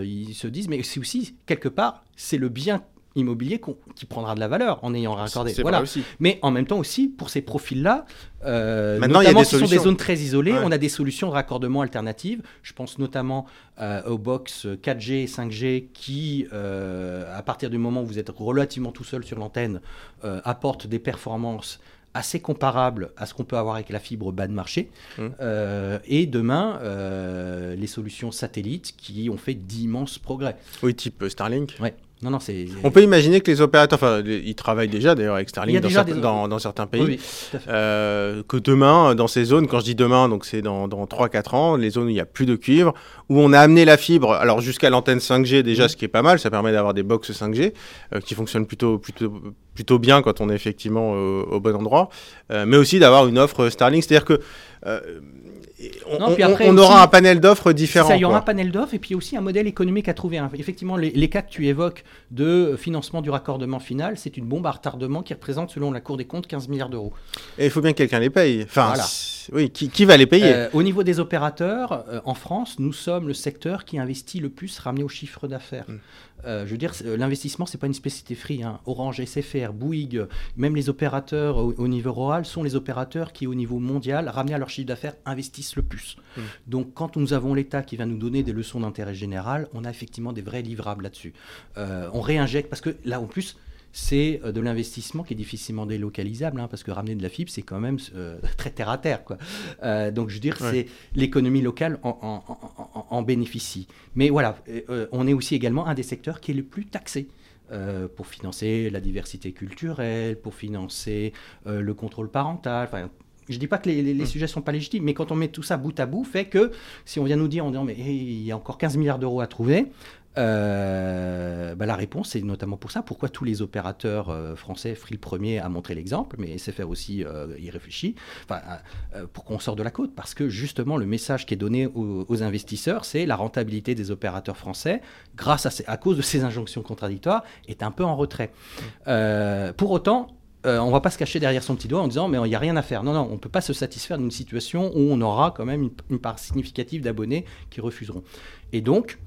ils se disent, mais c'est aussi, quelque part, c'est le bien immobilier qui prendra de la valeur en ayant raccordé. Voilà. aussi. Mais en même temps aussi, pour ces profils-là, euh, Maintenant, il y a notamment des sont des zones très isolées, Ouais. on a des solutions de raccordement alternatives. Je pense notamment euh, aux box 4G et 5G qui, euh, à partir du moment où vous êtes relativement tout seul sur l'antenne, euh, apportent des performances assez comparables à ce qu'on peut avoir avec la fibre bas de marché. Mm. Euh, et demain, euh, les solutions satellites qui ont fait d'immenses progrès. Oui, type Starlink. Ouais. Non, non, c'est. On peut imaginer que les opérateurs, enfin, ils travaillent déjà d'ailleurs avec Starlink dans, certains, des- dans- dans certains pays. Oui, oui. Euh, que demain, dans ces zones, quand je dis demain, donc c'est dans, dans 3-4 ans, les zones où il n'y a plus de cuivre, où on a amené la fibre, alors jusqu'à l'antenne 5G déjà, ce qui est pas mal, ça permet d'avoir des box 5G euh, qui fonctionnent plutôt, plutôt, plutôt bien quand on est effectivement euh, au bon endroit, mais aussi d'avoir une offre Starlink, c'est-à-dire que on, Non, puis on- après on aussi- aura un panel d'offres différents. Ça, il y aura quoi. un panel d'offres et puis aussi un modèle économique à trouver. Effectivement, les, les cas que tu évoques de financement du raccordement final, c'est une bombe à retardement qui représente, selon la Cour des comptes, 15 milliards d'euros. Et il faut bien que quelqu'un les paye. Enfin, Voilà. oui, qui, qui va les payer? Euh, au niveau des opérateurs, euh, en France, nous sommes le secteur qui investit le plus ramené au chiffre d'affaires. Mm. Euh, je veux dire, euh, l'investissement, c'est pas une spécificité free. hein. Orange, SFR, Bouygues, euh, même les opérateurs au, au niveau rural sont les opérateurs qui, au niveau mondial, ramenés à leur chiffre d'affaires, investissent le plus. Mm. Donc, quand nous avons l'État qui vient nous donner des leçons d'intérêt général, on a effectivement des vrais livrables là-dessus. Euh, on réinjecte parce que là, en plus. C'est euh, de l'investissement qui est difficilement délocalisable, hein, parce que ramener de la fibre, c'est quand même euh, très terre à terre. Quoi. Euh, donc, je veux dire, Ouais. c'est l'économie locale en, en- en- en- en bénéficie. Mais voilà, euh, on est aussi également un des secteurs qui est le plus taxé. pour financer la diversité culturelle, pour financer le contrôle parental. Enfin, je dis pas que les, les- les Mm. sujets sont pas légitimes, mais quand on met tout ça bout à bout, fait que si on vient nous dire en disant mais hey, il y a encore 15 milliards d'euros à trouver, euh, bah, la réponse c'est notamment pour ça. Pourquoi tous les opérateurs euh, français, Free le premier a montré l'exemple, mais SFR aussi euh, y réfléchit. Euh, pour qu'on sorte de la côte, parce que justement le message qui est donné aux, aux investisseurs, c'est la rentabilité des opérateurs français, grâce à, ces- à cause de ces injonctions contradictoires, est un peu en retrait. Euh, pour autant, euh, on ne va pas se cacher derrière son petit doigt en disant mais il n'y a rien à faire. Non, non, on ne peut pas se satisfaire d'une situation où on aura quand même une, une part significative d'abonnés qui refuseront. Et donc,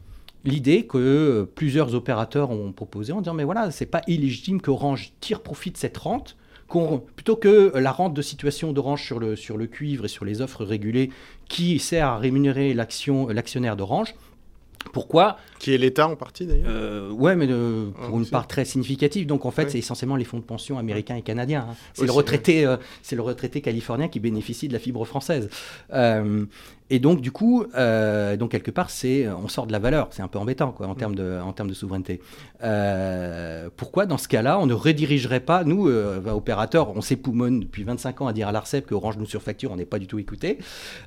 l'idée que euh, plusieurs opérateurs ont proposé en disant mais voilà, c'est pas illégitime qu'Orange tire profit de cette rente. Plutôt que la rente de situation d'Orange sur le, sur le cuivre et sur les offres régulées qui sert à rémunérer l'action- l'actionnaire d'Orange, pourquoi Qui est l'État en partie d'ailleurs euh, ouais, mais de- pour Ah, une part très significative. Donc en fait, Ouais. c'est essentiellement les fonds de pension américains et canadiens. hein. C'est le retraité, euh, c'est le retraité californien qui bénéficie de la fibre française. Euh, et donc du coup, euh, donc quelque part, c'est on sort de la valeur. C'est un peu embêtant quoi en termes de en termes de souveraineté. Euh, pourquoi dans ce cas-là, on ne redirigerait pas nous euh, opérateurs, on s'époumonne depuis 25 ans à dire à l'Arcep que Orange nous surfacture, on n'est pas du tout écouté.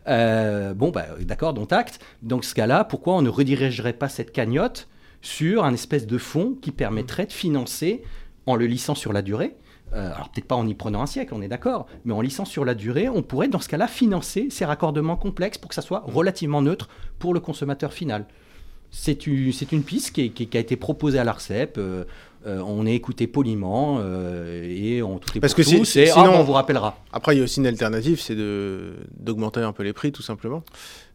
Bon, bah, d'accord, dont acte. Donc, ce cas-là, pourquoi on ne redirigerait pas cette cagnotte sur un espèce de fonds qui permettrait de financer, en le lissant sur la durée, euh, alors peut-être pas en y prenant un siècle, on est d'accord, mais en lissant sur la durée, on pourrait dans ce cas-là financer ces raccordements complexes pour que ça soit relativement neutre pour le consommateur final. C'est une, c'est une piste qui, est- qui- qui a été proposée à l'ARCEP. euh, euh, on est écouté poliment euh, et on tout est Parce pour que et, sinon- ah, on vous rappellera. Après, il y a aussi une alternative, c'est de d'augmenter un peu les prix, tout simplement.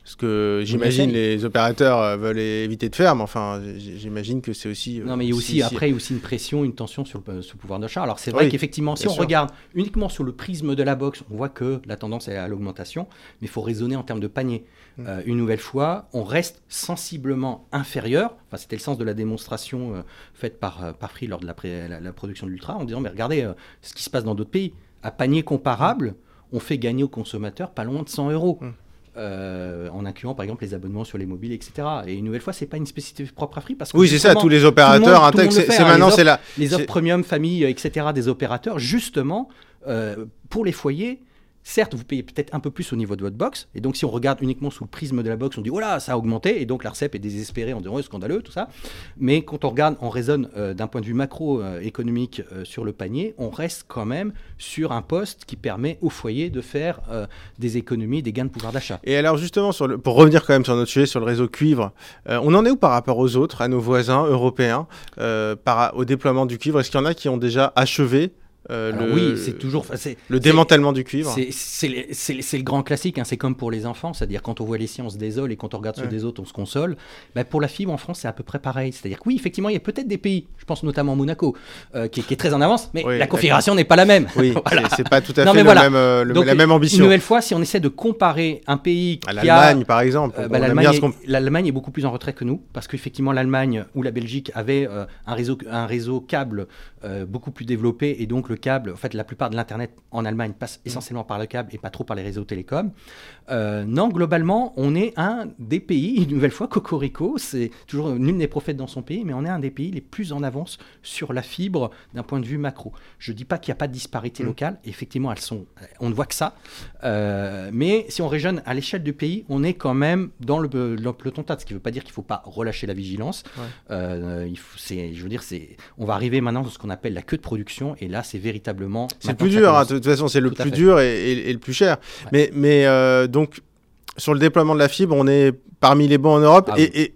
Parce que j'imagine les opérateurs euh, veulent éviter de faire, mais enfin, j'imagine que c'est aussi. euh, Non, mais il y a aussi, si- si- après, il y a aussi une pression, une tension sur le, sur le pouvoir d'achat. Alors, c'est vrai Oui, qu'effectivement, si on sûr. regarde uniquement sur le prisme de la boxe, on voit que la tendance est à l'augmentation, mais il faut raisonner en termes de panier. Mm. Euh, une nouvelle fois, on reste sensiblement inférieur. Enfin, c'était le sens de la démonstration euh, faite par, euh, par Free lors de la, pré- la- la production de l'Ultra, en disant, mais regardez euh, ce qui se passe dans d'autres pays. À panier comparable, on fait gagner aux consommateurs pas loin de 100 euros. Mm. Euh, en incluant par exemple les abonnements sur les mobiles, etc. Et une nouvelle fois, c'est pas une spécificité propre à Free parce que Oui, c'est ça, tous les opérateurs intègrent. C'est hein, maintenant, c'est la. les offres premium, famille, etc. des opérateurs, justement, euh, pour les foyers, certes, vous payez peut-être un peu plus au niveau de votre box. Et donc, si on regarde uniquement sous le prisme de la box, on dit, oh là, ça a augmenté. Et donc, l'ARCEP est désespéré en disant, oh, scandaleux, tout ça. Mais quand on regarde, on raisonne euh, d'un point de vue macroéconomique euh, sur le panier, on reste quand même sur un poste qui permet aux foyers de faire euh, des économies, des gains de pouvoir d'achat. Et alors justement, le, pour revenir quand même sur notre sujet, sur le réseau cuivre, euh, on en est où par rapport aux autres, à nos voisins européens, euh, au déploiement du cuivre? Est-ce qu'il y en a qui ont déjà achevé euh, Alors le, oui, c'est toujours. le démantèlement du cuivre. C'est le- grand classique, hein, c'est comme pour les enfants, c'est-à-dire quand on voit les siens, on se désole et quand on regarde ceux Ouais. des autres, on se console. Bah, pour la fibre en France, c'est à peu près pareil. C'est-à-dire que oui, effectivement, il y a peut-être des pays, je pense notamment Monaco, euh, qui, est- qui est très en avance, mais Oui, la configuration n'est pas la même. Oui, Voilà. c'est- pas tout à fait mais le voilà. même, euh, le- Donc, la même Une ambition. nouvelle fois, si on essaie de comparer un pays À l'Allemagne, par exemple. bah, l'Allemagne est, beaucoup plus en retrait que nous, parce qu'effectivement l'Allemagne ou la Belgique avaient un, réseau, un réseau câble beaucoup plus développé, et donc le câble, en fait la plupart de l'Internet en Allemagne passe Mm. essentiellement par le câble et pas trop par les réseaux télécoms. Euh, non, globalement, on est un des pays, une nouvelle fois, Cocorico, c'est toujours nul n'est prophète dans son pays, mais on est un des pays les plus en avance sur la fibre d'un point de vue macro. Je dis pas qu'il n'y a pas de disparité Mm. locale, effectivement elles sont, on ne voit que ça, euh, mais si on raisonne à l'échelle du pays, on est quand même dans le, le peloton ce qui ne veut pas dire qu'il ne faut pas relâcher la vigilance. Ouais. Euh, il faut, c'est, je veux dire, c'est, on va arriver maintenant dans ce qu'on appelle la queue de production, et là, c'est véritablement. C'est le plus dur, hein, de toute façon, c'est le plus dur et, et- et le plus cher. Ouais. Mais, mais euh, donc, sur le déploiement de la fibre, on est parmi les bons en Europe. Ah et, oui. et,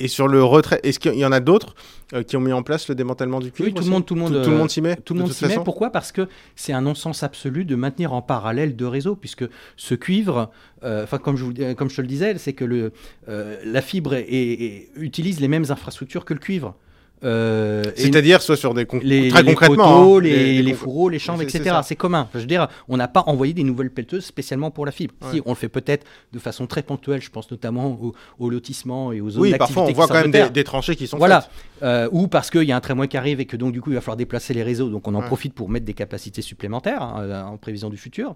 et sur le retrait, est-ce qu'il y en a d'autres euh, qui ont mis en place le démantèlement du cuivre Oui, tout le monde, tout le monde, tout, tout le euh, monde s'y met Tout le de monde s'y met. Pourquoi? Parce que c'est un non-sens absolu de maintenir en parallèle deux réseaux, puisque ce cuivre, euh, enfin comme je vous, comme je te le disais, c'est que le, la fibre est- est- utilise les mêmes infrastructures que le cuivre. Euh, C'est-à-dire, soit sur des les, très les concrètement, poteaux, hein, les, les con- fourreaux, les chambres, etc. C'est commun. Je veux dire, on n'a pas envoyé des nouvelles pelleteuses spécialement pour la fibre. Ouais. Si, on le fait peut-être de façon très ponctuelle. Je pense notamment au, au lotissement et aux zones Oui, parfois on voit quand même des, des tranchées qui sont Voilà. faites. Euh, ou parce qu'il y a un tramway qui arrive et que donc du coup il va falloir déplacer les réseaux, donc on en Ouais. profite pour mettre des capacités supplémentaires hein, euh, en prévision du futur.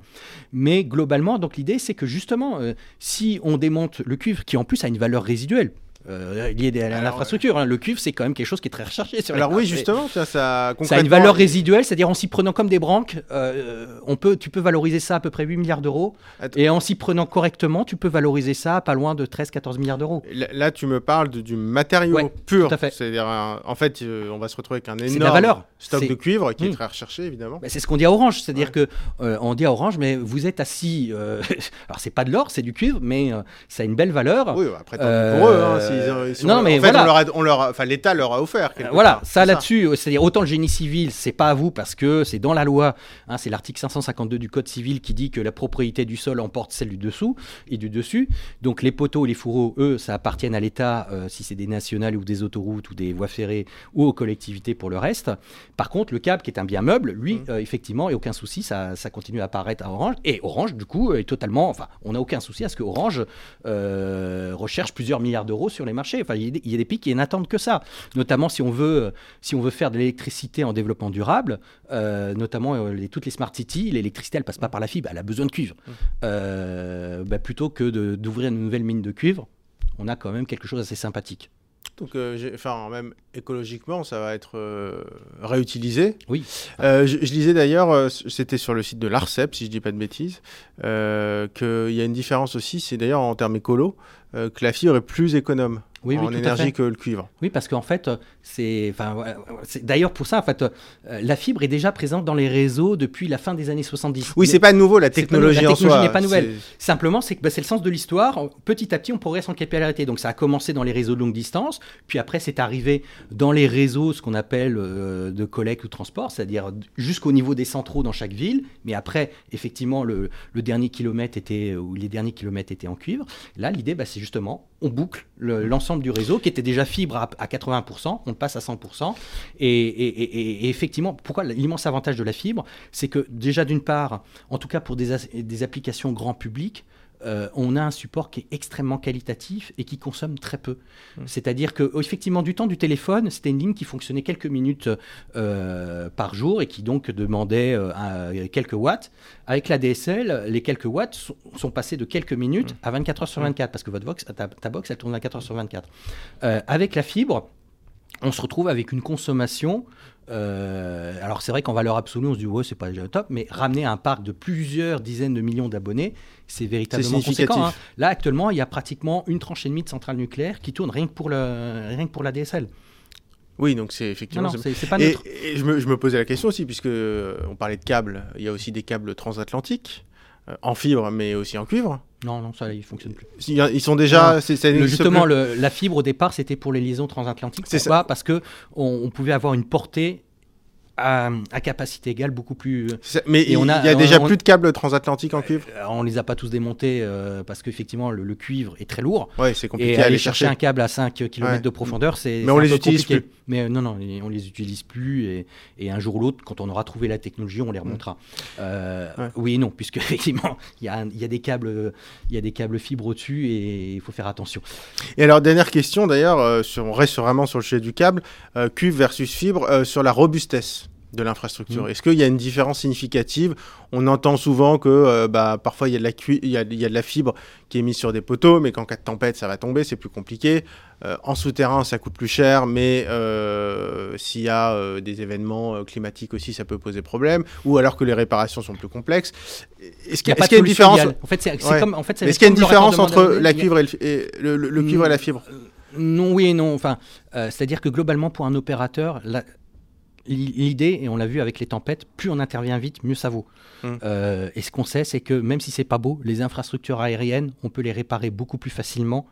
Mais globalement, donc l'idée c'est que justement, euh, si on démonte le cuivre, qui en plus a une valeur résiduelle euh, à l'infrastructure, hein, le cuivre c'est quand même quelque chose qui est très recherché sur les Alors oui, justement, tiens, ça Ça a une valeur résiduelle, c'est-à-dire en s'y prenant comme des branques, euh, on peut, tu peux valoriser ça à peu près 8 milliards d'euros. Et en s'y prenant correctement, tu peux valoriser ça à pas loin de 13-14 milliards d'euros. Là, là, tu me parles de- du matériau Ouais, pur. tout à fait. C'est-à-dire, un- en fait, euh, on va se retrouver avec un énorme valeur. stock de cuivre qui est Mm. très recherché, évidemment. Bah, c'est ce qu'on dit à Orange, c'est-à-dire Ouais. que euh, on dit à Orange, mais vous êtes assis. euh, alors c'est pas de l'or, c'est du cuivre, mais euh, ça a une belle valeur. Oui, bah, après, tant Euh, pour eux. Hein, s'ils ont- ils sont- non, mais en fait, voilà. on leur a- on leur a- enfin, l'État leur a offert. voilà, part. ça là-dessus, euh, c'est-à-dire autant le génie civil, c'est pas à vous parce que c'est dans la loi, hein, c'est l'article 552 du Code civil qui dit que la propriété du sol emporte celle du dessous et du dessus. Donc les poteaux et les fourreaux, eux, ça appartiennent à l'État euh, si c'est des nationales ou des autoroutes ou des voies ferrées ou aux collectivités pour le reste. Par contre, le câble qui est un bien meuble, lui, Mm. euh, effectivement, et aucun souci, ça, ça continue à apparaître à Orange. Et Orange, du coup, est totalement, enfin, on n'a aucun souci à ce que Orange euh, recherche plusieurs milliards d'euros sur les marchés. Enfin, il y a des- pays qui n'attendent que ça notamment si on veut, si on veut faire de l'électricité en développement durable, euh, notamment euh, les- toutes les smart cities, l'électricité elle passe pas par la fibre, elle a besoin de cuivre. Mm. Euh, bah, plutôt que d'ouvrir une nouvelle mine de cuivre, on a quand même quelque chose d'assez sympathique. Donc, euh, enfin, même écologiquement, ça va être euh, réutilisé. Oui. Euh, je, je lisais d'ailleurs, c'était sur le site de l'ARCEP, si je dis pas de bêtises, qu'il y a une différence aussi, c'est d'ailleurs en termes écolo, euh, que la fibre est plus économe Oui, en énergie que le cuivre. Oui, parce qu'en fait, c'est, enfin, d'ailleurs pour ça, en fait, euh, la fibre est déjà présente dans les réseaux depuis la fin des années 70. Oui, c'est pas nouveau, la pas technologie nouveau. La technologie n'est pas nouvelle. Simplement, c'est que bah, c'est le sens de l'histoire. Petit à petit, on progresse en capillarité. Donc, ça a commencé dans les réseaux de longue distance, puis après, c'est arrivé dans les réseaux, ce qu'on appelle euh, de collecte ou transport, c'est-à-dire jusqu'au niveau des centraux dans chaque ville. Mais après, effectivement, le, le dernier kilomètre était, ou les derniers kilomètres étaient en cuivre. Là, l'idée, bah, c'est justement, on boucle le- l'ensemble du réseau qui était déjà fibre à, à 80%, on le passe à 100%. Et, effectivement, pourquoi l'immense avantage de la fibre, c'est que déjà d'une part, en tout cas pour des applications grand public, euh, on a un support qui est extrêmement qualitatif et qui consomme très peu. C'est-à-dire que effectivement du temps du téléphone, c'était une ligne qui fonctionnait quelques minutes euh, par jour et qui donc demandait euh, quelques watts. Avec la DSL, les quelques watts sont, sont passés de quelques minutes à 24 heures sur 24 parce que votre box, ta, ta box, elle tourne 24 heures sur 24. Euh, avec la fibre, on se retrouve avec une consommation. euh, alors c'est vrai qu'en valeur absolue, on se dit ouais c'est pas déjà top, mais ramener un parc de plusieurs dizaines de millions d'abonnés, c'est véritablement conséquent. hein. Là actuellement, il y a pratiquement une tranche et demie de centrales nucléaires qui tournent rien que pour le rien que pour la DSL. Oui, donc c'est effectivement. non, c'est- pas Et, et je, me, je me posais la question aussi, puisque euh, on parlait de câbles, il y a aussi des câbles transatlantiques, en fibre, mais aussi en cuivre. Non, non, ça, il fonctionne plus. Ils ils sont déjà. ça Le- justement, le- la fibre au départ, c'était pour les liaisons transatlantiques. C'est Pourquoi? Parce que on, on pouvait avoir une portée à, à capacité égale beaucoup plus. C'est- Mais Et il on a- y a déjà on- plus de câbles transatlantiques en cuivre? Euh, on les a pas tous démontés euh, parce qu'effectivement le, le cuivre est très lourd. Ouais, c'est compliqué Et à aller chercher un câble à 5 km Ouais. de profondeur, c'est. Mais on les utilise compliqué. plus. Mais euh, non, non, on les utilise plus. Et, et un jour ou l'autre, quand on aura trouvé la technologie, on les remontera. Euh, Ouais. Oui et non, puisque effectivement, il y, y a des câbles, il y a des câbles fibres au-dessus et il faut faire attention. Et alors, dernière question d'ailleurs, euh, on reste vraiment sur le sujet du câble, euh, cuivre versus fibre, euh, sur la robustesse de l'infrastructure. Mm. Est-ce qu'il y a une différence significative? On entend souvent que euh, bah, parfois il y, a de la il, y a, il y a de la fibre qui est mise sur des poteaux, mais qu'en cas de tempête, ça va tomber, c'est plus compliqué. Euh, en souterrain, ça coûte plus cher, mais euh, s'il y a des événements climatiques aussi, ça peut poser problème, ou alors que les réparations sont plus complexes. Est-ce Il qu'il y a une différence. En fait, c'est Ouais. comme. En fait, c'est Est-ce qu'il y a une différence entre la cuivre et le, fi- et le- le- le cuivre et la fibre? Non, oui et non. Enfin, c'est-à-dire que globalement, pour un opérateur, la- l'idée, et on l'a vu avec les tempêtes, plus on intervient vite, mieux ça vaut. Mm. Euh, et ce qu'on sait, c'est que même si c'est pas beau, les infrastructures aériennes, on peut les réparer beaucoup plus facilement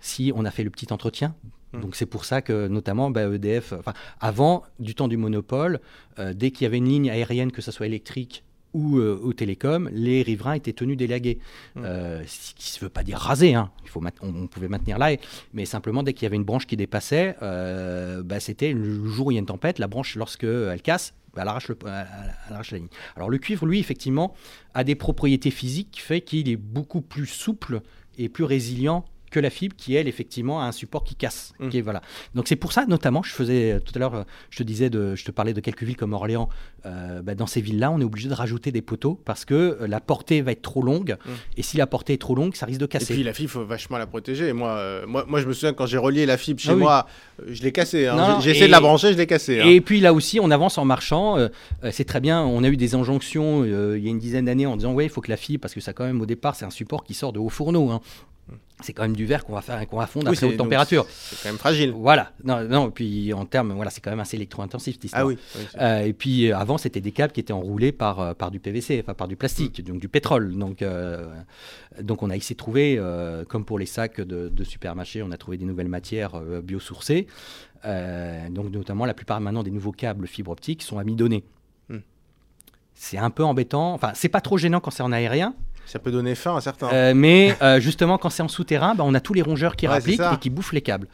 si on a fait le petit entretien. Mm. Donc c'est pour ça que notamment bah, EDF, avant du temps du monopole, euh, dès qu'il y avait une ligne aérienne, que ce soit électrique ou euh, au télécom, les riverains étaient tenus d'élaguer. Mm. Euh, ce qui ne veut pas dire raser, hein. Il faut on, on pouvait maintenir là, mais simplement dès qu'il y avait une branche qui dépassait, euh, bah, c'était le jour où il y a une tempête, la branche, lorsque elle casse, bah, elle, arrache le- elle- elle arrache la ligne. Alors le cuivre, lui, effectivement, a des propriétés physiques qui fait qu'il est beaucoup plus souple et plus résilient que la fibre qui elle effectivement a un support qui casse Mm. qui est- voilà donc c'est pour ça notamment je faisais euh, tout à l'heure euh, je te disais de je te parlais de quelques villes comme Orléans euh, bah, dans ces villes là on est obligé de rajouter des poteaux parce que la portée va être trop longue Mm. et si la portée est trop longue ça risque de Et casser puis la fibre, faut vachement la protéger. Et moi, euh, moi, moi, je me souviens quand j'ai relié la fibre chez Ah oui. moi, je l'ai cassée. hein. J'ai- essayé et- de la brancher, je l'ai cassée. hein. Et puis là aussi, on avance en marchant. euh, c'est très bien. On a eu des injonctions il y a une dizaine d'années en disant ouais, il faut que la fibre, parce que ça quand même au départ, c'est un support qui sort de hauts fourneaux. hein. C'est quand même du verre qu'on va faire, qu'on va fondre Oui, à très haute température. C'est quand même fragile. Voilà. Non, non. Et puis en termes, voilà, c'est quand même assez électro-intensif cette histoire. Ah oui. Euh, et puis euh, avant, c'était des câbles qui étaient enroulés par, euh, par du PVC, enfin par du plastique, donc du pétrole. Donc, euh, donc on a essayé de trouver, euh, comme pour les sacs de, de supermarché, on a trouvé des nouvelles matières biosourcées. Donc notamment, la plupart maintenant des nouveaux câbles fibre optique sont amidonnés. Hmm. C'est un peu embêtant. Enfin, c'est pas trop gênant quand c'est en aérien, Ça peut donner faim à certains. euh, mais euh, justement quand c'est en souterrain, bah, on a tous les rongeurs qui Ouais, rappliquent et qui bouffent les câbles.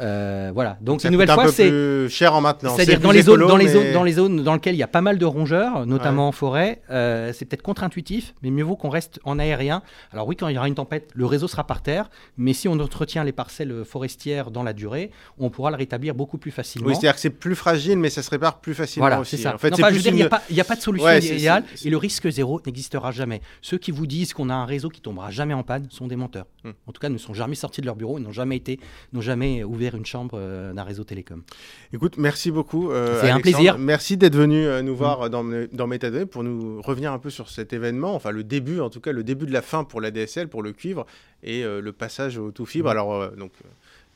Euh, voilà. Donc ça une nouvelle un fois, c'est cher en maintenance. c'est-à-dire C'est dans zones, dans les zones, dans les zones dans lesquelles il y a pas mal de rongeurs, notamment en forêt, euh, c'est peut-être contre-intuitif, mais mieux vaut qu'on reste en aérien. Alors oui, quand il y aura une tempête, le réseau sera par terre, mais si on entretient les parcelles forestières dans la durée, on pourra le rétablir beaucoup plus facilement. Oui, c'est-à-dire que c'est plus fragile, mais ça se répare plus facilement Voilà, aussi. ça. En fait, Non, je veux dire, il n'y a, pas- a pas de solution Ouais, idéale et le risque zéro n'existera jamais. Ceux qui vous disent qu'on a un réseau qui tombera jamais en panne sont des menteurs. Hmm. En tout cas, ne sont jamais sortis de leur bureau, et n'ont jamais été, n'ont jamais ouvert une chambre euh, d'un réseau télécom. Écoute, merci beaucoup. euh, C'est un Alexandre. plaisir. Merci d'être venu euh, nous voir dans, dans Métadonnées pour nous revenir un peu sur cet événement, enfin le début, en tout cas le début de la fin pour la DSL, pour le cuivre et euh, le passage au tout fibre. Mhm. Alors euh, donc. euh,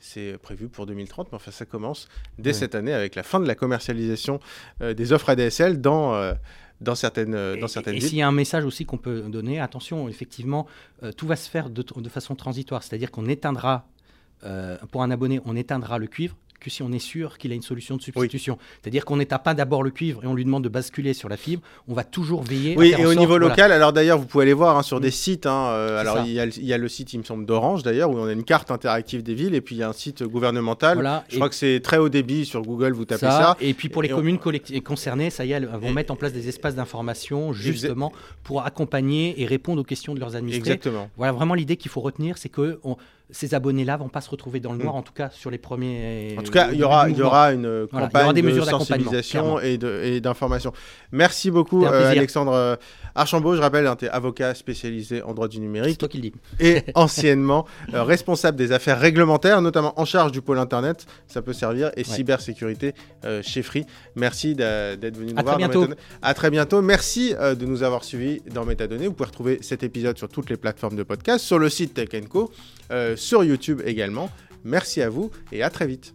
c'est prévu pour 2030, mais enfin ça commence dès Ouais. cette année avec la fin de la commercialisation euh, des offres ADSL dans, euh, dans certaines, euh, dans Et- certaines et villes. s'il y a un message aussi qu'on peut donner, attention, effectivement, euh, tout va se faire de, de façon transitoire. C'est-à-dire qu'on éteindra, euh, pour un abonné, on éteindra le cuivre que si on est sûr qu'il a une solution de substitution. C'est-à-dire qu'on n'éteint pas d'abord le cuivre et on lui demande de basculer sur la fibre. On va toujours veiller. à Oui, faire et au niveau voilà. local, alors d'ailleurs, vous pouvez aller voir hein, sur Mm. des sites. hein, euh, alors, il y, a, le- il y a le site, il me semble, d'Orange d'ailleurs, où on a une carte interactive des villes, et puis il y a un site gouvernemental. Voilà. Je crois que c'est très haut débit sur Google, vous tapez ça, ça. Et puis pour les on- communes concernées, ça y est, elles vont Et- mettre en place des espaces d'information justement pour accompagner et répondre aux questions de leurs administrés. Exactement. Voilà, vraiment l'idée qu'il faut retenir, c'est que on- ces abonnés-là vont pas se retrouver dans le Mm. noir, en tout cas sur les premiers. En tout cas, au il y aura, du il y mouvement. aura une Voilà, y campagne aura des de sensibilisation et d'information. Merci beaucoup, euh. Alexandre euh, Archambault. Je rappelle, tu es avocat spécialisé en droit du C'est numérique toi qui le dis. et anciennement euh, responsable des affaires réglementaires, notamment en charge du pôle Internet, ça peut servir, et cybersécurité euh, chez Free. Merci d'être venu nous À voir. très bientôt. À très bientôt. Merci euh, de nous avoir suivis dans Métadonnées. Vous pouvez retrouver cet épisode sur toutes les plateformes de podcast, sur le site Tech Co, euh, sur YouTube également. Merci à vous et à très vite.